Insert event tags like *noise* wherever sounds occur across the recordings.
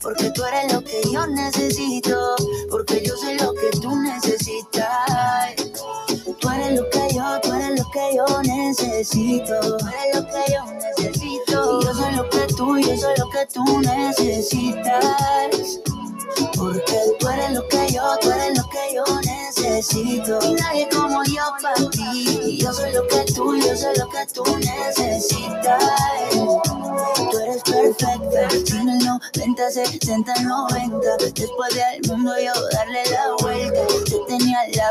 Porque tú eres lo que yo necesito, porque yo soy lo que tú necesitas. Tú eres lo que yo, tú eres lo que yo necesito. Tú eres lo que yo necesito. Y yo soy lo que tú, yo soy lo que tú necesitas. Porque tú eres lo que yo, tú eres lo que yo necesito. Y nadie como yo para ti. Yo soy lo que tú, yo soy lo que tú necesitas. Tú eres perfecta. Sin el 90, 60, 90. Después del mundo yo darle la vuelta.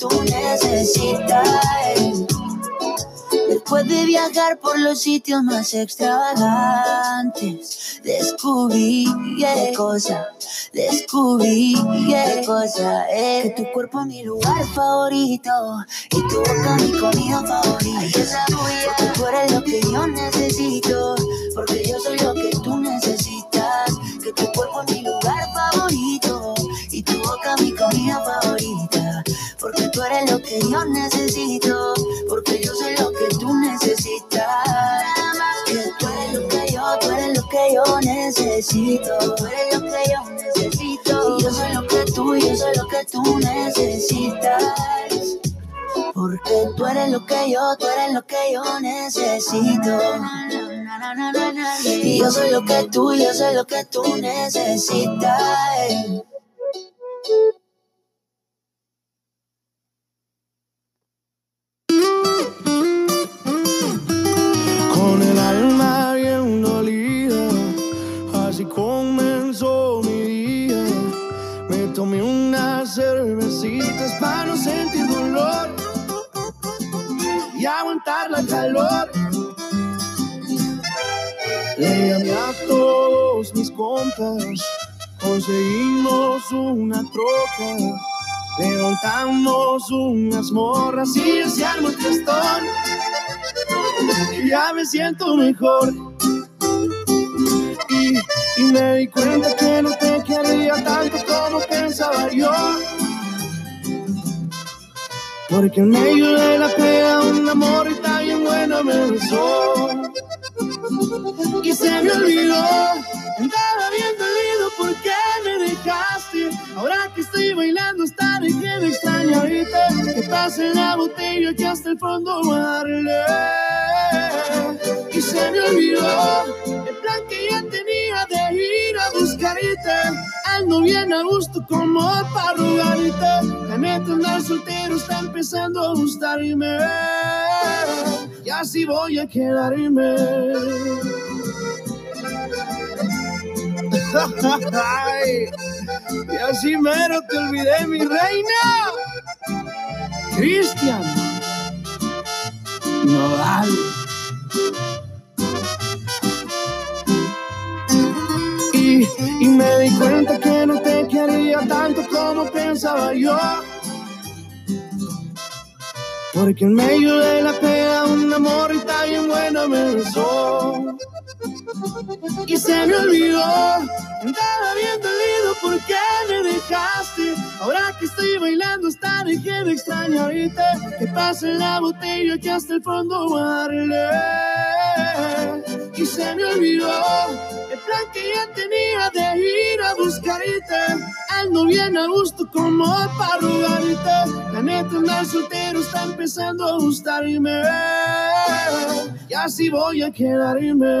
Tú necesitas. Después de viajar por los sitios más extravagantes, descubrí qué cosa, descubrí qué cosa que tu cuerpo es mi lugar favorito y tu boca mi comida favorita. Porque tú eres lo que yo necesito, porque yo soy yo necesito, porque yo soy lo que tú necesitas. Que tú eres lo que yo, tú eres lo que yo necesito. Tú eres lo que yo necesito. Y yo soy lo que tú, yo soy lo que tú necesitas. Porque tú eres lo que yo, tú eres lo que yo necesito. Y yo soy lo que tú, yo soy lo que tú necesitas. La calor. Le llamé a todos mis compas, conseguimos una troca. Levantamos unas morras y se armó el fiestón. Y ya me siento mejor. Y, y me di cuenta que no te quería tanto como pensaba yo. Porque en medio de la pega un amor y tan bien bueno me besó. Y se me olvidó, andaba bien dolido porque me dejaste. Ahora que estoy bailando de que me extraña ahorita. Que pase la botella que hasta el fondo voy a darle. Y se me olvidó el plan que ya tenía de ir a buscarte. Ando bien a gusto como para rogarte. La neta andar soltero está empezando a gustarme. Y así voy a quedarme. *laughs* y así mero te olvidé, mi reina. Cristian. Nodal. Y, y me di cuenta que no te quería tanto como pensaba yo. Porque en medio de la pena un amor está bien bueno me besó. Y se me olvidó, andaba bien dolido porque me dejaste. Ahora que estoy bailando dejé de extrañarte. Que pase la botella que hasta el fondo darle. Y se me olvidó el plan que ya tenía de ir a buscarte. Ando bien a gusto como para rogarte. La neta andar soltero está empezando a gustarme. Y así voy a quedarme.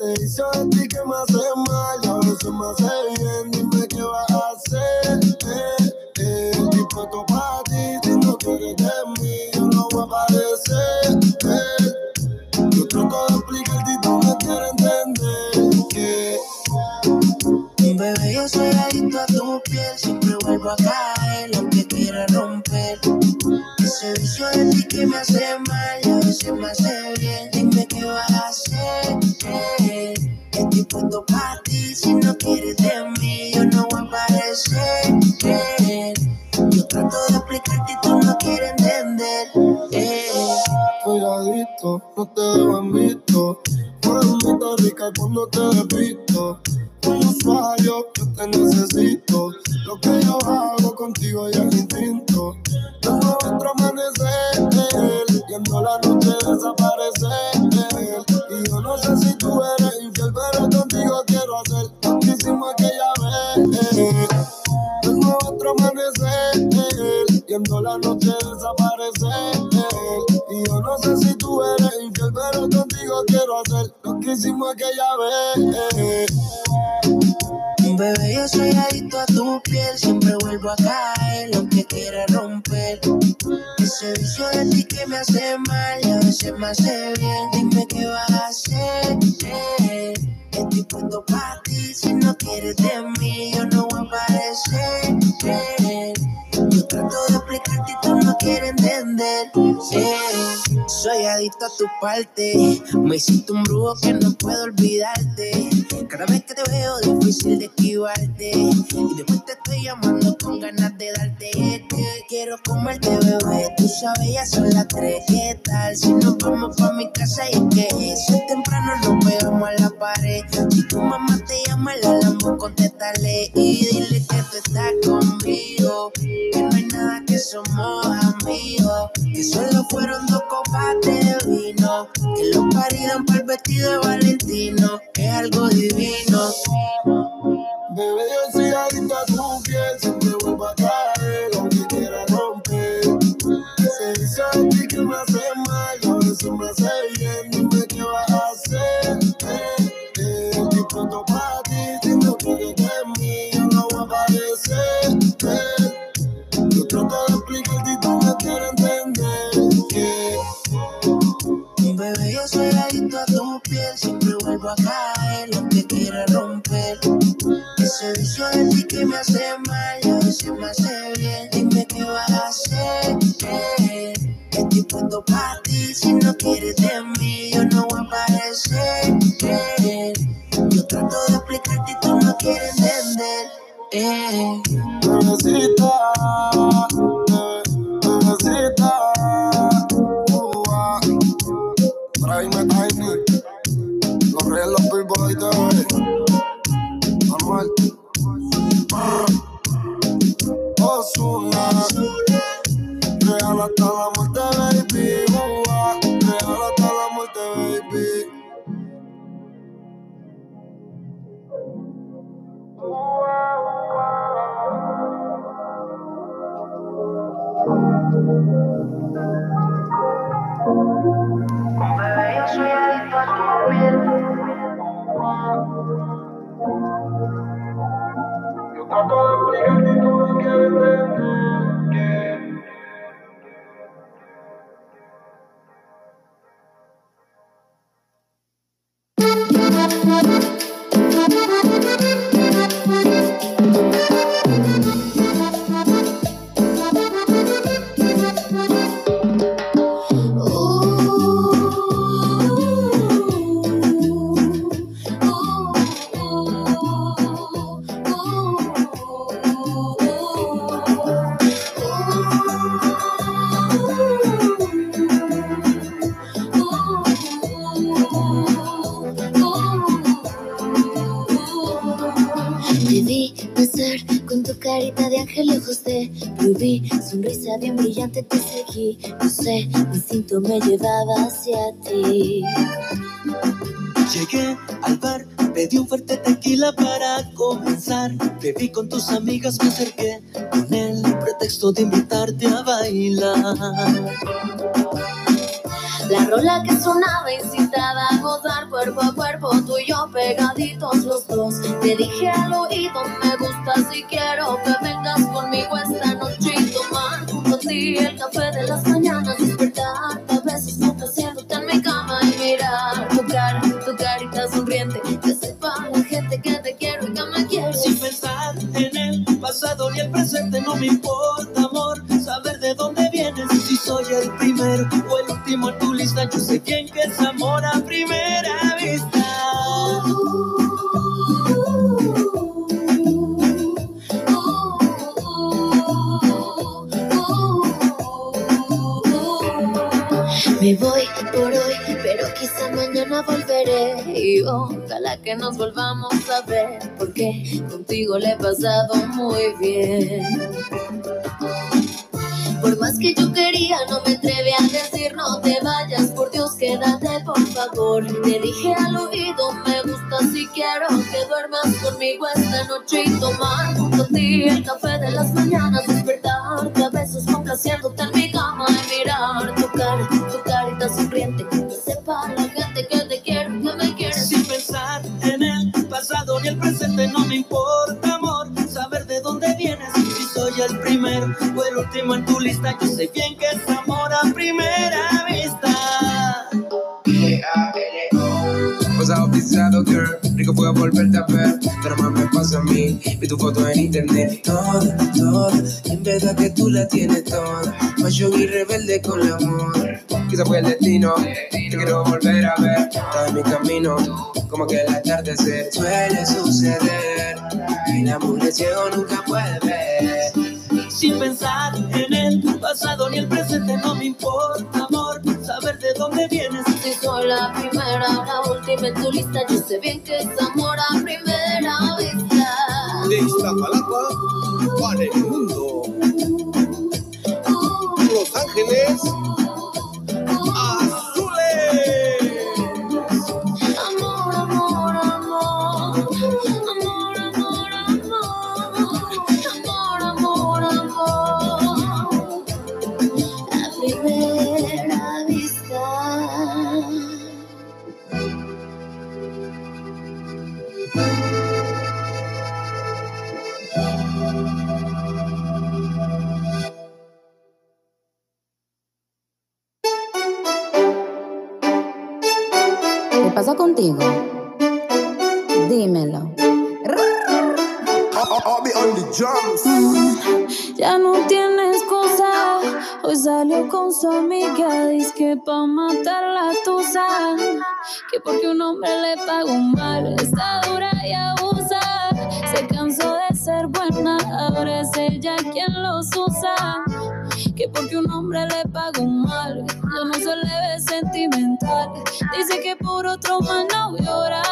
Te hice a ti que me hace mal a veces me hace bien. Dime qué vas a hacer. Eh, eh, estoy puesto para la noche desaparecer. Y yo no sé si tú eres infiel, pero contigo quiero hacer lo que hicimos aquella vez. Bebé, yo soy adicto a tu piel, siempre vuelvo a caer, lo que quiera romper. Ese vicio de ti que me hace mal y a veces me hace bien. Dime qué vas a hacer. eh. Estoy puesto para ti, si no quieres de mí, yo no voy a aparecer. De explicarte y tú no quieres entender. eh. Soy adicto a tu parte, me hiciste un brujo que no puedo olvidarte. Cada vez que te veo, difícil de esquivarte. Y después te estoy llamando con ganas de darte. Que quiero comerte, bebé. Tú sabes, ya son las tres. ¿Qué tal? Si nos vamos pa' mi casa y que eso es temprano, nos pegamos a la pared. Si tu mamá te llama, la lambo, contéstale. Y dile que tú estás conmigo. Que no hay somos amigos. Que solo fueron dos copas de vino. Que los paridan para el vestido de Valentino. Es algo divino. Bebé, yo soy adicto a tu piel, siempre vuelvo a caer, aunque quiera romper. Ese vicio de ti que me hace mal, y a veces me hace bien, dime qué vas a hacer. Eh, eh, estoy pronto para ti, si no quieres Trata de explicarte y tú me quieres entender. Yeah. Bebé, yo soy adicto a tu piel. Siempre vuelvo a caer lo que quiere romper. Ese vicio de ti que me hace mal, a veces me hace bien. Dime qué vas a hacer. Yeah. Estoy puesto para ti. Si no quieres de mí, yo no voy a aparecer. Yeah. Yo trato de explicarte y tú no quieres de Eh. Mamacita, eh, mamacita, uh, ah. tráeme los relos normal. Osuna, real hasta la Sonrisa bien brillante te seguí, no sé, mi instinto me llevaba hacia ti. Llegué al bar, pedí un fuerte tequila para comenzar. Bebí con tus amigas, me acerqué con el pretexto de invitarte a bailar. La rola que sonaba incitaba a gozar cuerpo a cuerpo, tú y yo pegaditos los dos. Te dije al oído, me gusta si quiero que vengas conmigo esta noche tomar junto a ti el café de las mañanas, despertarte a besos complaciéndote en mi cama y mirar tu cara, tu carita sonriente, que sepa la gente que te quiero y que me quieres. Sin pensar en el pasado ni el presente, no me importa, amor, saber de dónde vienes. Si soy el primero o el último en tu lista, yo sé bien que es amor a primera vista. Mañana volveré. Y ojalá que nos volvamos a ver, porque contigo le he pasado muy bien. Por más que yo quería, no me atreví a decir no te vayas, por Dios quédate por favor. Te dije al oído, me gusta si quiero que duermas conmigo esta noche y tomar junto a ti el café de las mañanas, despertarte a besos complaciéndote en mi cama y mirar no me importa, amor, saber de dónde vienes. Si soy el primero o el último en tu lista, yo sé bien que es amor a primera vista. Pasado pisado, girl, rico fue volverte a ver, pero más me pasa a mí, vi tu foto en internet, toda, toda, en verdad que tú la tienes toda, fashion y rebelde con el amor, quizá fue el destino, te quiero volver a ver, está en mi camino, como que el atardecer suele suceder, y la mujer ciego nunca puede ver. Sin pensar en el pasado ni el presente, no me importa, amor, saber de dónde vienes. Si soy la primera, la última en tu lista, yo sé bien que es amor a primera vista. De Iztapalapa para el mundo. Los Ángeles Hombre le paga un mal. Está dura y abusa. Se cansó de ser buena, ahora es ella quien los usa. Que porque un hombre le paga un mal, yo no se le ve sentimental. Dice que por otro mal no llora.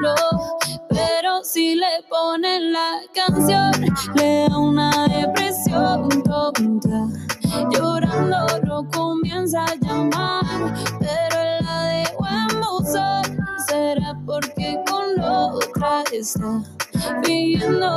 No, pero si le ponen la canción, le da una depresión tonta. Otra está pidiendo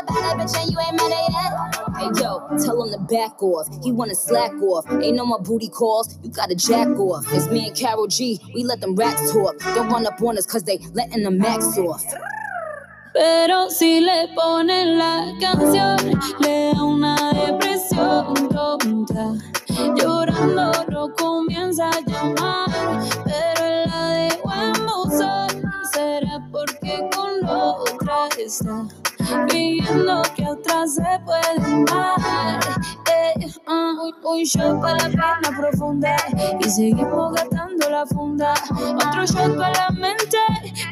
a bad bitch and you ain't met her yet. Hey yo, tell him to back off. He wanna slack off. Ain't no more booty calls. You gotta jack off. It's me and Carol G. We let them racks talk. Don't run up on us cause they letting the max off. Pero si le ponen la canción, le da una depresión tonta. Llorando lo comienza a llamar, pero la dejó en buzón. Será porque con otra está pidiendo que otra se puede amar. Eh, ah, un, shot para la pena profunda y seguimos gastando la funda. Otro shot para la mente,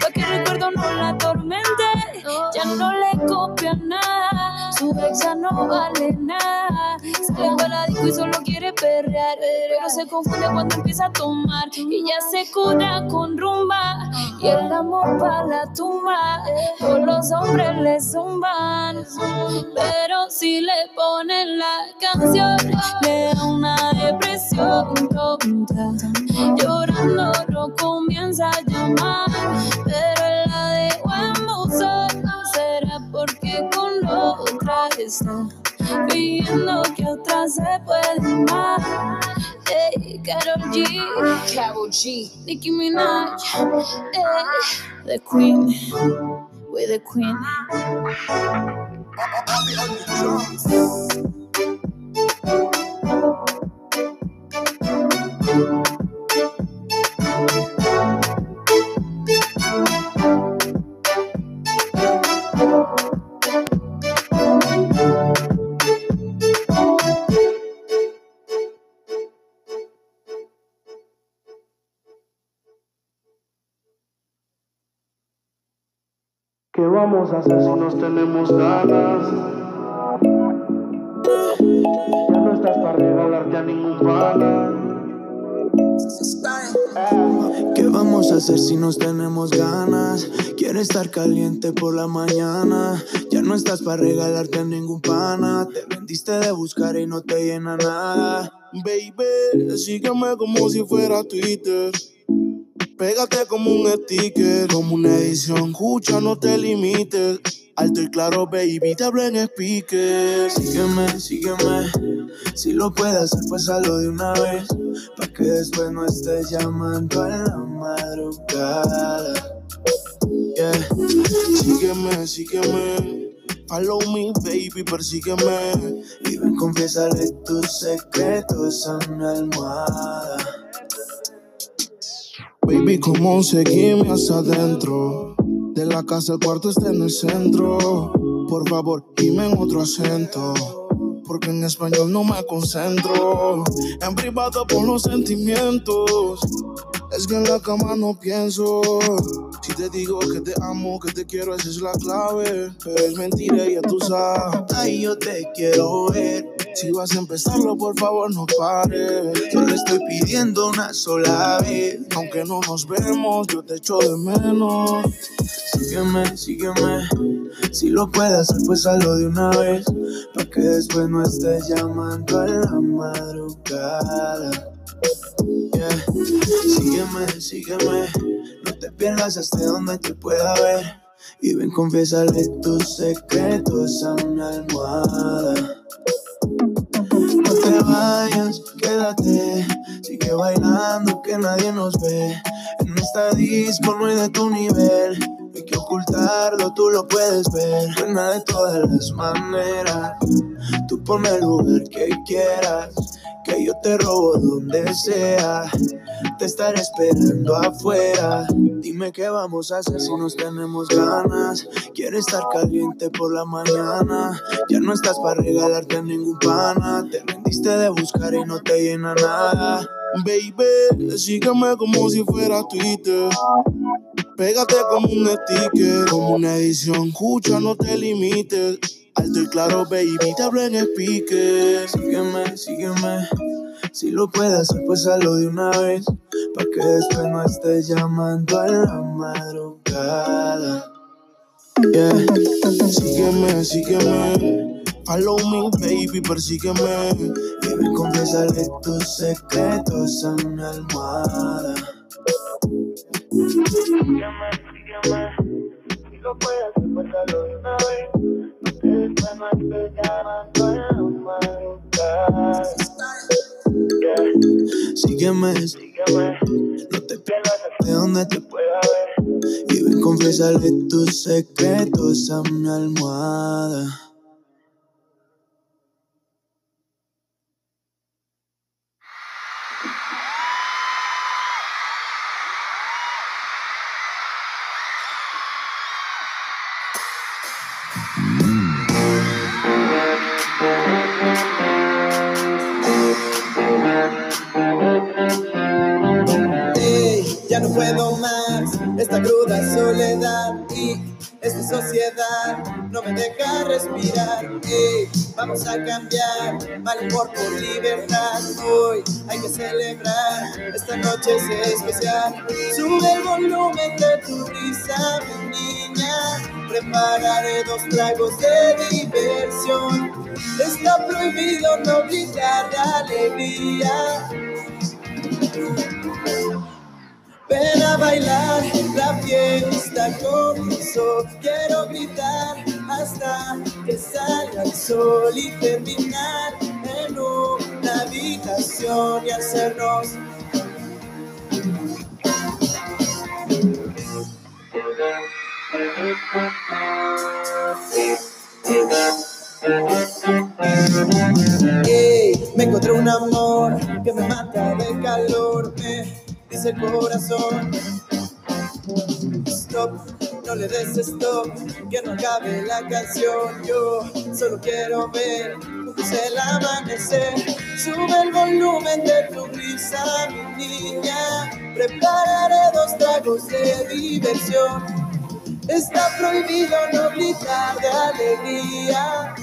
para que el recuerdo no la atormente. Ya no le copia nada, su ex ya no vale nada. Sale para la disco y solo quiere perrear, pero se confunde cuando empieza a tomar. Y ya se cura con rumba y el amor para la tumba. Por los hombres le zumban, pero si le ponen la canción, le da una depresión tonta. Llorando lo comienza a llamar, esto. Que otra se puede más. G, G, Nicki Minaj, The Queen, We the Queen. I'll be on drums. ¿Qué vamos a hacer si nos tenemos ganas? Ya no estás para regalarte a ningún pana. ¿Qué vamos a hacer si nos tenemos ganas? Quiero estar caliente por la mañana. Ya no estás para regalarte a ningún pana. Te vendiste de buscar y no te llena nada. Baby, sígueme como si fuera Twitter. Pégate como un sticker, como una edición. Escucha, no te limites. Alto y claro, baby, te hablo en speaker. Sígueme, sígueme. Si lo puedes hacer, pues hazlo de una vez. Pa' que después no estés llamando a la madrugada. Yeah. Sígueme, sígueme. Follow me, baby, persígueme. Y ven, confiésale tus secretos a mi almohada. Baby, ¿cómo seguirme hacia adentro? De la casa el cuarto está en el centro. Por favor, dime en otro acento. Porque en español no me concentro. En privado por los sentimientos. Es que en la cama no pienso. Si te digo que te amo, que te quiero, esa es la clave. Pero es mentira, ya tú sabes. Ay, yo te quiero ver. Si vas a empezarlo, por favor, no pares. Yo le estoy pidiendo una sola vez. Aunque no nos vemos, yo te echo de menos. Sígueme, sígueme. Si lo puedes hacer, pues hazlo de una vez. Pa' que después no estés llamando a la madrugada. Yeah. Sígueme, sígueme. No te pierdas hasta donde te pueda ver. Y ven, confiésale tus secretos a mi almohada. No vayas, quédate. Sigue bailando que nadie nos ve. En esta disco no hay de tu nivel. Hoy que ocultarlo, tú lo puedes ver. Buena de todas las maneras. Tú ponme el lugar que quieras que yo te robo donde sea. Te estaré esperando afuera. Dime qué vamos a hacer si nos tenemos ganas. Quiero estar caliente por la mañana. Ya no estás para regalarte ningún pana. Te rendiste de buscar y no te llena nada. Baby, sígueme como si fuera Twitter. Pégate como un sticker, como una edición. Escucha, no te limites. Alto y claro, baby, te hablo en speaker. Sígueme, sígueme. Si lo puedes hacer, pues hazlo de una vez. Pa' que después no estés llamando a la madrugada. Yeah. Sígueme, sígueme. Follow me, baby, persígueme. Y ven, confiésale tus secretos a mi almohada. Sígueme, sígueme. Si lo puedes hazlo de una vez. Sígueme, sígueme, no te pierdas de donde te pueda ver. Y ven, confiésale tus secretos a mi almohada. No me deja respirar. vamos a cambiar mal humor por libertad. Hoy hay que celebrar, esta noche es especial. Sube el volumen de tu risa, mi niña. Prepararé dos tragos de diversión. Está prohibido no gritar alegría. Ven a bailar, la fiesta comenzó. Quiero gritar hasta que salga el sol y terminar en una habitación y hacernos. me encontré un amor que me mata de calor. Me el corazón. Stop, no le des stop, que no acabe la canción. Yo solo quiero ver se el amanecer. Sube el volumen de tu risa, mi niña. Prepararé dos tragos de diversión. Está prohibido no gritar de alegría.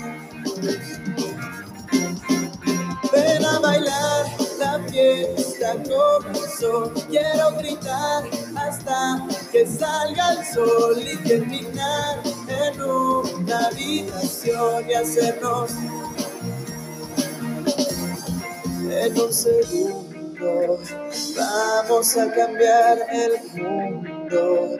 Ven a bailar, la fiesta comenzó. Quiero gritar hasta que salga el sol y terminar en una habitación y hacernos en un segundo. Vamos a cambiar el mundo.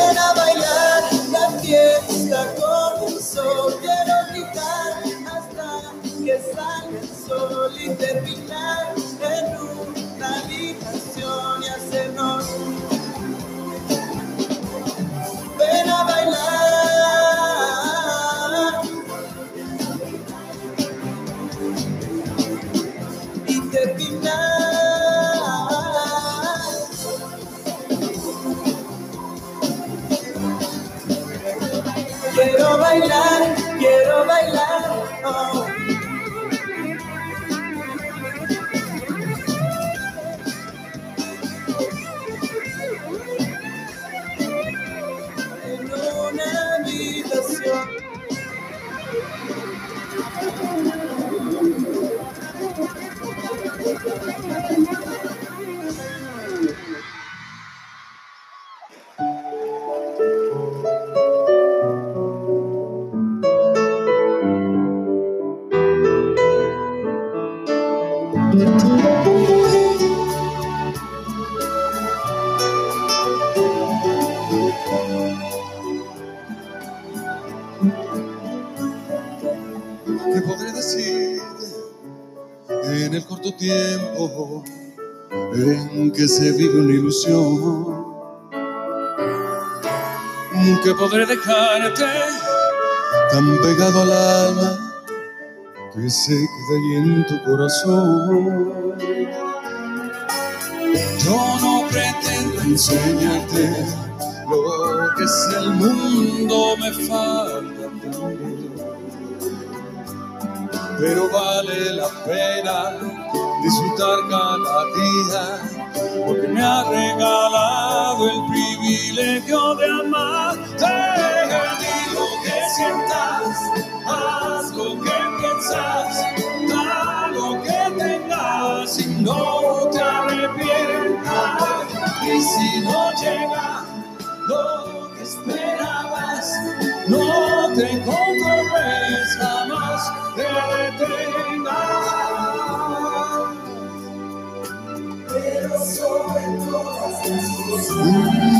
Ven a bailar, la fiesta comenzó. Quiero gritar hasta que salga el sol y que se vive una ilusión. Que podré dejarte tan pegado al alma que se queda ahí en tu corazón. Yo no pretendo enseñarte lo que es el mundo, me falta. Pero vale la pena disfrutar cada día, porque me ha regalado el privilegio de amarte. Di lo que sientas, haz lo que piensas, da lo que tengas y no te arrepientas. Y si no llega lo que esperabas, no te las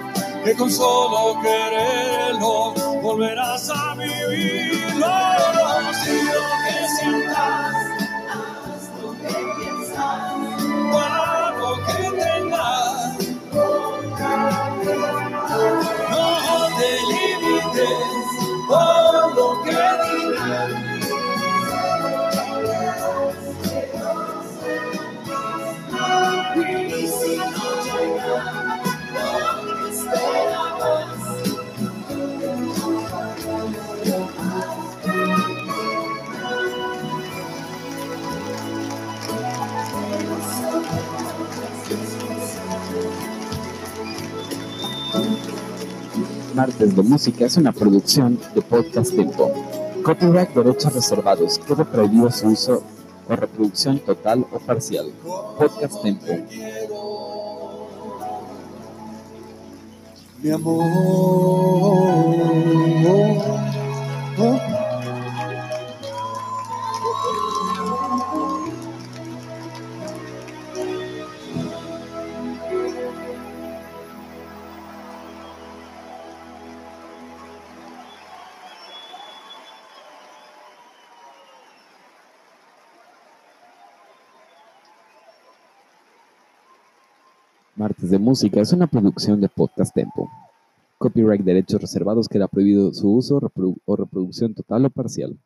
que con solo quererlo volverás a vivirlo. Si lo que sientas, Martes de Música es una producción de Podcast Tempo. Copyright derechos reservados. Queda prohibido su uso o reproducción total o parcial. Podcast Tempo. mi amor. De Música es una producción de Podcast Tempo. Copyright derechos reservados queda prohibido su uso o reproducción total o parcial.